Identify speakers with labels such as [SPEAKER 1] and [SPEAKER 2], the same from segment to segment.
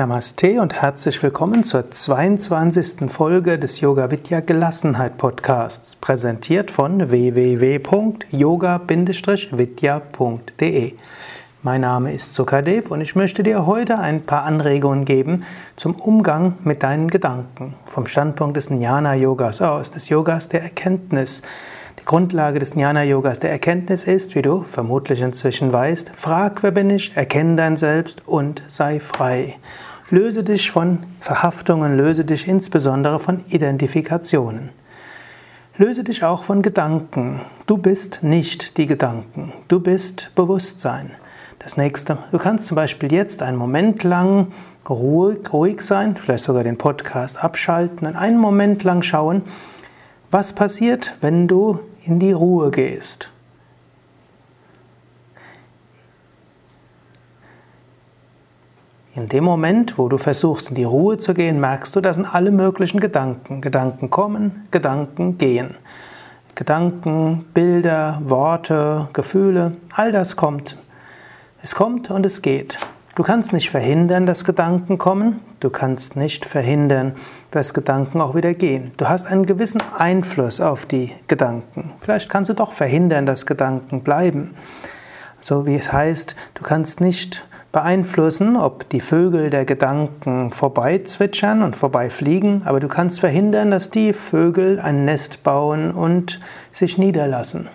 [SPEAKER 1] Namaste und herzlich willkommen zur 22. Folge des Yoga Vidya Gelassenheit Podcasts, präsentiert von www.yoga-vidya.de. Mein Name ist Sukadev und ich möchte dir heute ein paar Anregungen geben zum Umgang mit deinen Gedanken vom Standpunkt des Jnana Yogas aus, des Yogas der Erkenntnis. Die Grundlage des Jnana-Yogas der Erkenntnis ist, wie du vermutlich inzwischen weißt, frag, wer bin ich, erkenne dein Selbst und sei frei. Löse dich von Verhaftungen, löse dich insbesondere von Identifikationen. Löse dich auch von Gedanken. Du bist nicht die Gedanken, du bist Bewusstsein. Das nächste, du kannst zum Beispiel jetzt einen Moment lang ruhig, ruhig sein, vielleicht sogar den Podcast abschalten und einen Moment lang schauen, was passiert, wenn du in die Ruhe gehst. In dem Moment, wo du versuchst, in die Ruhe zu gehen, merkst du, da sind alle möglichen Gedanken. Gedanken kommen, Gedanken gehen. Gedanken, Bilder, Worte, Gefühle, all das kommt. Es kommt und es geht. Du kannst nicht verhindern, dass Gedanken kommen. Du kannst nicht verhindern, dass Gedanken auch wieder gehen. Du hast einen gewissen Einfluss auf die Gedanken. Vielleicht kannst du doch verhindern, dass Gedanken bleiben. So wie es heißt, du kannst nicht beeinflussen, ob die Vögel der Gedanken vorbeizwitschern und vorbeifliegen, aber du kannst verhindern, dass die Vögel ein Nest bauen und sich niederlassen.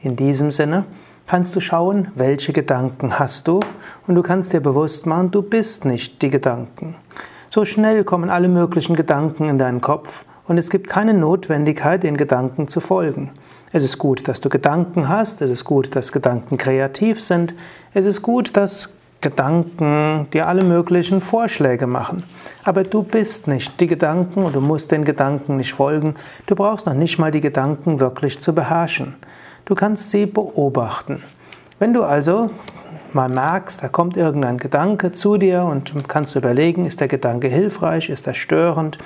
[SPEAKER 1] In diesem Sinne, kannst du schauen, welche Gedanken hast du und du kannst dir bewusst machen, du bist nicht die Gedanken. So schnell kommen alle möglichen Gedanken in deinen Kopf und es gibt keine Notwendigkeit, den Gedanken zu folgen. Es ist gut, dass du Gedanken hast, es ist gut, dass Gedanken kreativ sind, es ist gut, dass Gedanken dir alle möglichen Vorschläge machen. Aber du bist nicht die Gedanken und du musst den Gedanken nicht folgen. Du brauchst noch nicht mal die Gedanken wirklich zu beherrschen. Du kannst sie beobachten. Wenn du also mal merkst, da kommt irgendein Gedanke zu dir und kannst überlegen, ist der Gedanke hilfreich, ist er störend,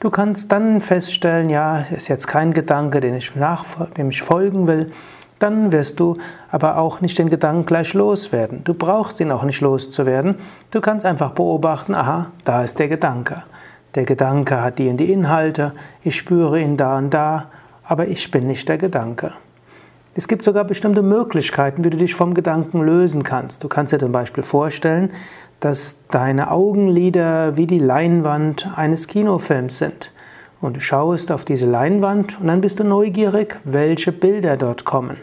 [SPEAKER 1] du kannst dann feststellen, ja, ist jetzt kein Gedanke, den ich dem ich folgen will, dann wirst du aber auch nicht den Gedanken gleich loswerden. Du brauchst ihn auch nicht loszuwerden. Du kannst einfach beobachten, aha, da ist der Gedanke. Der Gedanke hat die und die Inhalte, ich spüre ihn da und da, aber ich bin nicht der Gedanke. Es gibt sogar bestimmte Möglichkeiten, wie du dich vom Gedanken lösen kannst. Du kannst dir zum Beispiel vorstellen, dass deine Augenlider wie die Leinwand eines Kinofilms sind. Und du schaust auf diese Leinwand und dann bist du neugierig, welche Bilder dort kommen.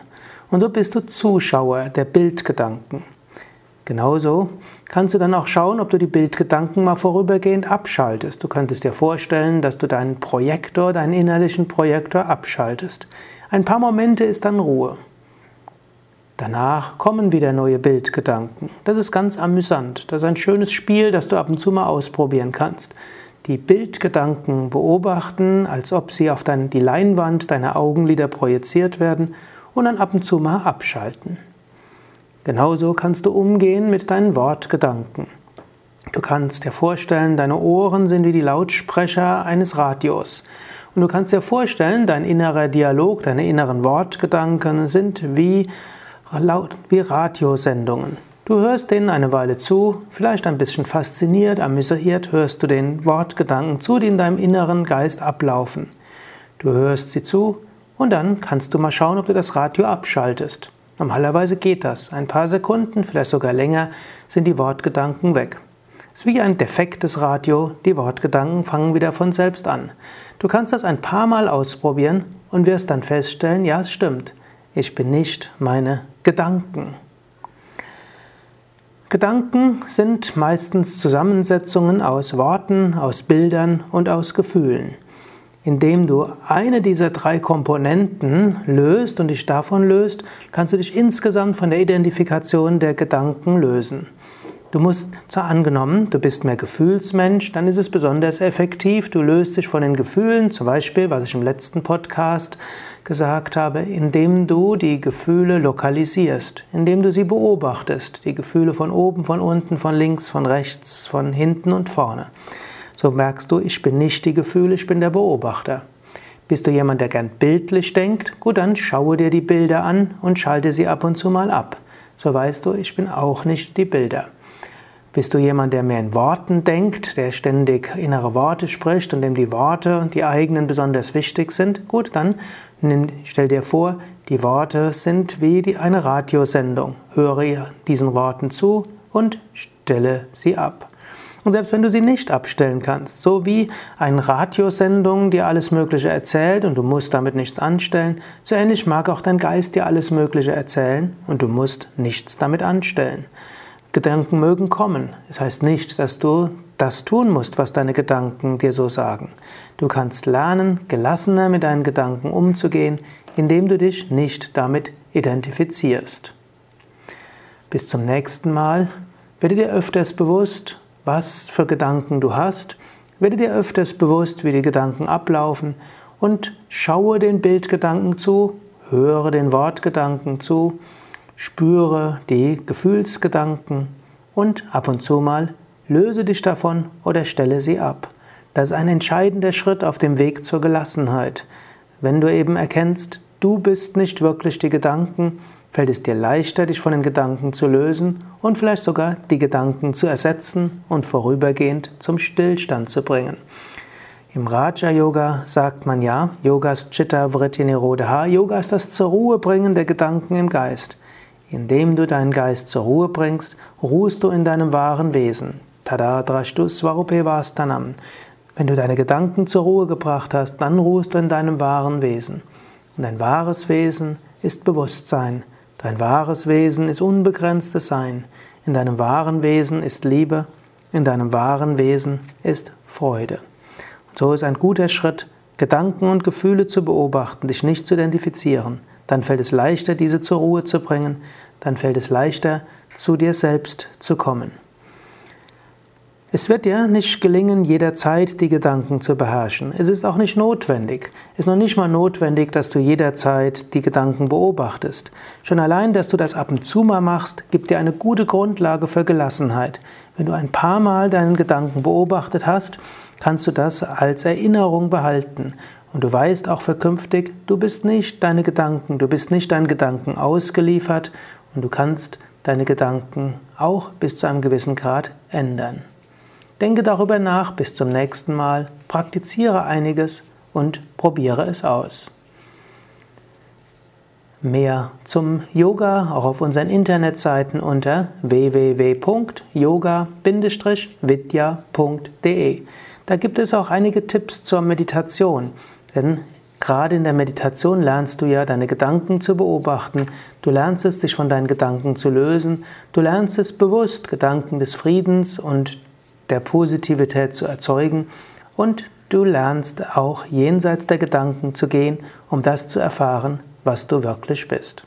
[SPEAKER 1] Und so bist du Zuschauer der Bildgedanken. Genauso kannst du dann auch schauen, ob du die Bildgedanken mal vorübergehend abschaltest. Du könntest dir vorstellen, dass du deinen Projektor, deinen innerlichen Projektor abschaltest. Ein paar Momente ist dann Ruhe. Danach kommen wieder neue Bildgedanken. Das ist ganz amüsant. Das ist ein schönes Spiel, das du ab und zu mal ausprobieren kannst. Die Bildgedanken beobachten, als ob sie auf dein, die Leinwand deiner Augenlider projiziert werden und dann ab und zu mal abschalten. Genauso kannst du umgehen mit deinen Wortgedanken. Du kannst dir vorstellen, deine Ohren sind wie die Lautsprecher eines Radios. Und du kannst dir vorstellen, dein innerer Dialog, deine inneren Wortgedanken sind wie, wie Radiosendungen. Du hörst denen eine Weile zu, vielleicht ein bisschen fasziniert, amüsiert, hörst du den Wortgedanken zu, die in deinem inneren Geist ablaufen. Du hörst sie zu und dann kannst du mal schauen, ob du das Radio abschaltest. Normalerweise geht das. Ein paar Sekunden, vielleicht sogar länger, sind die Wortgedanken weg. Es ist wie ein defektes Radio, die Wortgedanken fangen wieder von selbst an. Du kannst das ein paar Mal ausprobieren und wirst dann feststellen, ja, es stimmt, ich bin nicht meine Gedanken. Gedanken sind meistens Zusammensetzungen aus Worten, aus Bildern und aus Gefühlen. Indem du eine dieser drei Komponenten löst und dich davon löst, kannst du dich insgesamt von der Identifikation der Gedanken lösen. Du musst zwar angenommen, du bist mehr Gefühlsmensch, dann ist es besonders effektiv. Du löst dich von den Gefühlen, zum Beispiel, was ich im letzten Podcast gesagt habe, indem du die Gefühle lokalisierst, indem du sie beobachtest. Die Gefühle von oben, von unten, von links, von rechts, von hinten und vorne. So merkst du, ich bin nicht die Gefühle, ich bin der Beobachter. Bist du jemand, der gern bildlich denkt? Gut, dann schaue dir die Bilder an und schalte sie ab und zu mal ab. So weißt du, ich bin auch nicht die Bilder. Bist du jemand, der mehr in Worten denkt, der ständig innere Worte spricht und dem die Worte, die eigenen, besonders wichtig sind? Gut, dann stell dir vor, die Worte sind wie die, eine Radiosendung. Höre diesen Worten zu und stelle sie ab. Und selbst wenn du sie nicht abstellen kannst, so wie eine Radiosendung dir alles Mögliche erzählt und du musst damit nichts anstellen, so ähnlich mag auch dein Geist dir alles Mögliche erzählen und du musst nichts damit anstellen. Gedanken mögen kommen. Das heißt nicht, dass du das tun musst, was deine Gedanken dir so sagen. Du kannst lernen, gelassener mit deinen Gedanken umzugehen, indem du dich nicht damit identifizierst. Bis zum nächsten Mal werde dir öfters bewusst, was für Gedanken du hast, werde dir öfters bewusst, wie die Gedanken ablaufen und schaue den Bildgedanken zu, höre den Wortgedanken zu Spüre die Gefühlsgedanken und ab und zu mal löse dich davon oder stelle sie ab. Das ist ein entscheidender Schritt auf dem Weg zur Gelassenheit. Wenn du eben erkennst, du bist nicht wirklich die Gedanken, fällt es dir leichter, dich von den Gedanken zu lösen und vielleicht sogar die Gedanken zu ersetzen und vorübergehend zum Stillstand zu bringen. Im Raja Yoga sagt man ja, Yogas Chitta Vritti Nirodha, Yoga ist das zur Ruhe bringen der Gedanken im Geist. Indem du deinen Geist zur Ruhe bringst, ruhst du in deinem wahren Wesen. Tada drashtu svarupevastanam. Wenn du deine Gedanken zur Ruhe gebracht hast, dann ruhst du in deinem wahren Wesen. Und dein wahres Wesen ist Bewusstsein. Dein wahres Wesen ist unbegrenztes Sein. In deinem wahren Wesen ist Liebe. In deinem wahren Wesen ist Freude. Und so ist ein guter Schritt, Gedanken und Gefühle zu beobachten, dich nicht zu identifizieren dann fällt es leichter, diese zur Ruhe zu bringen, dann fällt es leichter, zu dir selbst zu kommen. Es wird dir nicht gelingen, jederzeit die Gedanken zu beherrschen. Es ist auch nicht notwendig. Es ist noch nicht mal notwendig, dass du jederzeit die Gedanken beobachtest. Schon allein, dass du das ab und zu mal machst, gibt dir eine gute Grundlage für Gelassenheit. Wenn du ein paar Mal deinen Gedanken beobachtet hast, kannst du das als Erinnerung behalten. Und du weißt auch für künftig, du bist nicht deine Gedanken, du bist nicht deinen Gedanken ausgeliefert und du kannst deine Gedanken auch bis zu einem gewissen Grad ändern. Denke darüber nach bis zum nächsten Mal, praktiziere einiges und probiere es aus. Mehr zum Yoga auch auf unseren Internetseiten unter www.yoga-vidya.de. Da gibt es auch einige Tipps zur Meditation. Denn gerade in der Meditation lernst du ja, deine Gedanken zu beobachten. Du lernst es, dich von deinen Gedanken zu lösen. Du lernst es bewusst, Gedanken des Friedens und der Positivität zu erzeugen. Und du lernst auch jenseits der Gedanken zu gehen, um das zu erfahren, was du wirklich bist.